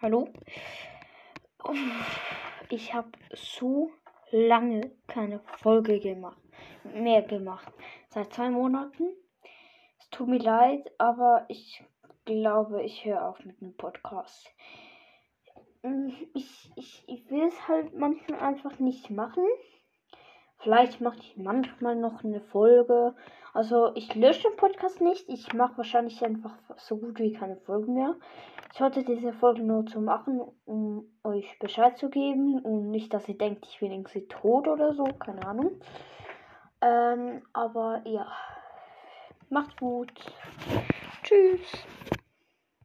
Hallo? Ich habe so lange keine Folge gemacht, mehr gemacht. Seit zwei Monaten. Es tut mir leid, aber ich glaube, ich höre auf mit dem Podcast. Ich, ich, ich will es halt manchmal einfach nicht machen. Vielleicht mache ich manchmal noch eine Folge. Also ich lösche den Podcast nicht. Ich mache wahrscheinlich einfach so gut wie keine Folgen mehr. Ich wollte diese Folge nur zu machen, um euch Bescheid zu geben und nicht, dass ihr denkt, ich bin irgendwie tot oder so. Keine Ahnung. Ähm, aber ja. Macht's gut. Tschüss.